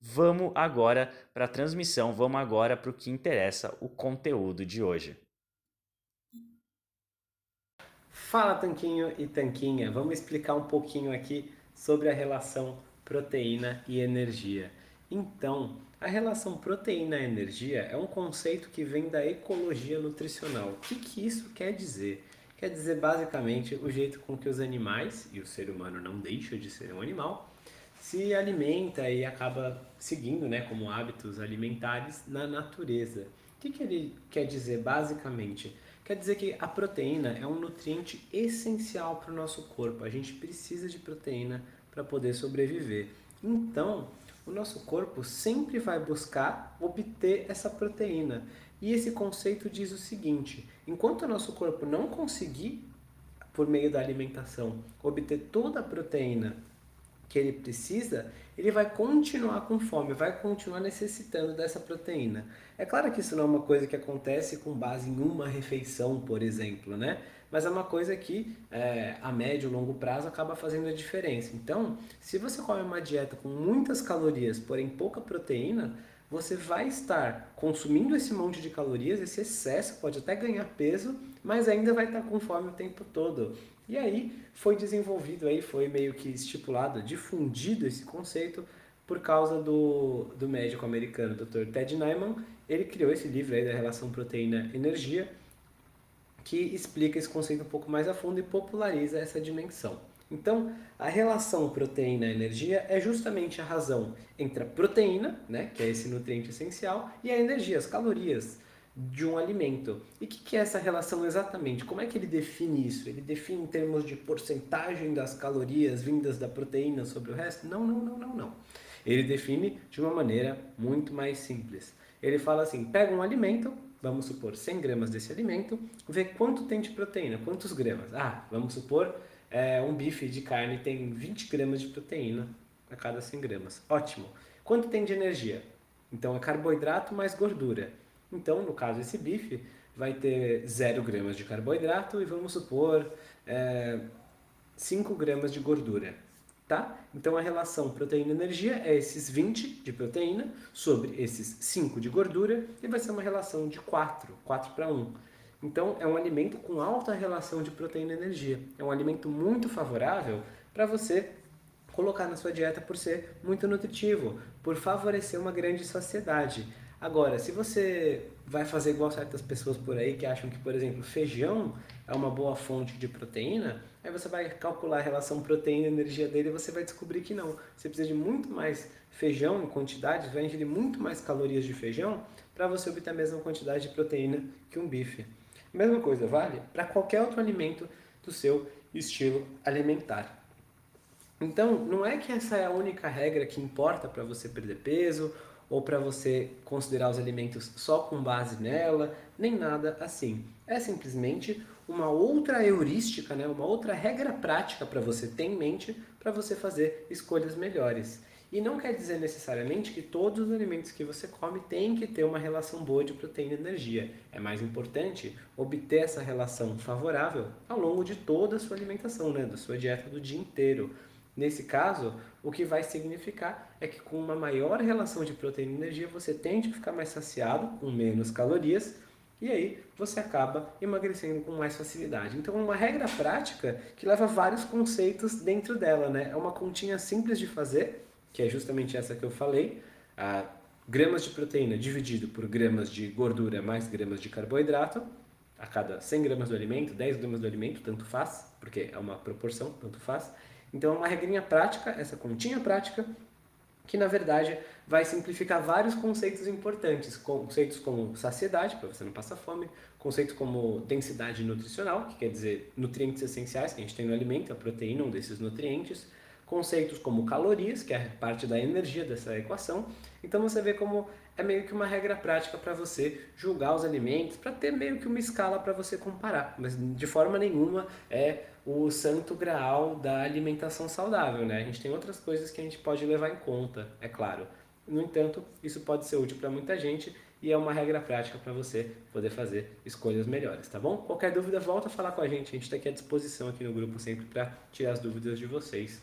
Vamos agora para a transmissão, vamos agora para o que interessa, o conteúdo de hoje. Fala Tanquinho e Tanquinha, vamos explicar um pouquinho aqui sobre a relação proteína e energia. Então, a relação proteína-energia é um conceito que vem da ecologia nutricional. O que, que isso quer dizer? Quer dizer basicamente o jeito com que os animais, e o ser humano não deixa de ser um animal, se alimenta e acaba seguindo né, como hábitos alimentares na natureza. O que, que ele quer dizer basicamente? Quer dizer que a proteína é um nutriente essencial para o nosso corpo. A gente precisa de proteína para poder sobreviver. Então, o nosso corpo sempre vai buscar obter essa proteína. E esse conceito diz o seguinte: enquanto o nosso corpo não conseguir, por meio da alimentação, obter toda a proteína que ele precisa, ele vai continuar com fome, vai continuar necessitando dessa proteína. É claro que isso não é uma coisa que acontece com base em uma refeição, por exemplo, né? Mas é uma coisa que é, a médio e longo prazo acaba fazendo a diferença. Então, se você come uma dieta com muitas calorias, porém pouca proteína, você vai estar consumindo esse monte de calorias, esse excesso, pode até ganhar peso, mas ainda vai estar com fome o tempo todo. E aí foi desenvolvido, aí foi meio que estipulado, difundido esse conceito por causa do, do médico americano Dr. Ted Naiman. Ele criou esse livro aí da relação proteína-energia, que explica esse conceito um pouco mais a fundo e populariza essa dimensão. Então, a relação proteína-energia é justamente a razão entre a proteína, né, que é esse nutriente essencial, e a energia, as calorias de um alimento. E o que, que, é essa relação exatamente? Como é que ele define isso? Ele define em termos de porcentagem das calorias vindas da proteína sobre o resto? Não, não, não, não, não. Ele define de uma maneira muito mais simples. Ele fala assim: pega um alimento, vamos supor 100 gramas desse alimento, vê quanto tem de proteína, quantos gramas. Ah, vamos supor é, um bife de carne tem 20 gramas de proteína a cada 100 gramas. Ótimo. Quanto tem de energia? Então é carboidrato mais gordura. Então, no caso, esse bife vai ter 0 gramas de carboidrato e vamos supor é, 5 gramas de gordura. Tá? Então a relação proteína-energia é esses 20 de proteína sobre esses 5 de gordura e vai ser uma relação de 4, 4 para 1. Então, é um alimento com alta relação de proteína e energia. É um alimento muito favorável para você colocar na sua dieta por ser muito nutritivo, por favorecer uma grande saciedade. Agora, se você vai fazer igual certas pessoas por aí que acham que, por exemplo, feijão é uma boa fonte de proteína, aí você vai calcular a relação proteína-energia dele e você vai descobrir que não. Você precisa de muito mais feijão em quantidade, vai ingerir muito mais calorias de feijão para você obter a mesma quantidade de proteína que um bife. Mesma coisa vale para qualquer outro alimento do seu estilo alimentar. Então, não é que essa é a única regra que importa para você perder peso ou para você considerar os alimentos só com base nela, nem nada assim. É simplesmente uma outra heurística, né? uma outra regra prática para você ter em mente para você fazer escolhas melhores. E não quer dizer necessariamente que todos os alimentos que você come têm que ter uma relação boa de proteína e energia. É mais importante obter essa relação favorável ao longo de toda a sua alimentação, né? da sua dieta do dia inteiro. Nesse caso, o que vai significar é que com uma maior relação de proteína e energia você tende a ficar mais saciado, com menos calorias, e aí você acaba emagrecendo com mais facilidade. Então, é uma regra prática que leva vários conceitos dentro dela, né? É uma continha simples de fazer, que é justamente essa que eu falei, a gramas de proteína dividido por gramas de gordura mais gramas de carboidrato, a cada 100 gramas do alimento, 10 gramas do alimento, tanto faz, porque é uma proporção, tanto faz. Então é uma regrinha prática, essa continha prática, que na verdade vai simplificar vários conceitos importantes, conceitos como saciedade, para você não passar fome, conceitos como densidade nutricional, que quer dizer nutrientes essenciais que a gente tem no alimento, a proteína, um desses nutrientes, conceitos como calorias, que é parte da energia dessa equação. Então você vê como é meio que uma regra prática para você julgar os alimentos, para ter meio que uma escala para você comparar, mas de forma nenhuma é o santo graal da alimentação saudável, né? A gente tem outras coisas que a gente pode levar em conta, é claro. No entanto, isso pode ser útil para muita gente e é uma regra prática para você poder fazer escolhas melhores, tá bom? Qualquer dúvida, volta a falar com a gente. A gente está aqui à disposição aqui no grupo sempre para tirar as dúvidas de vocês.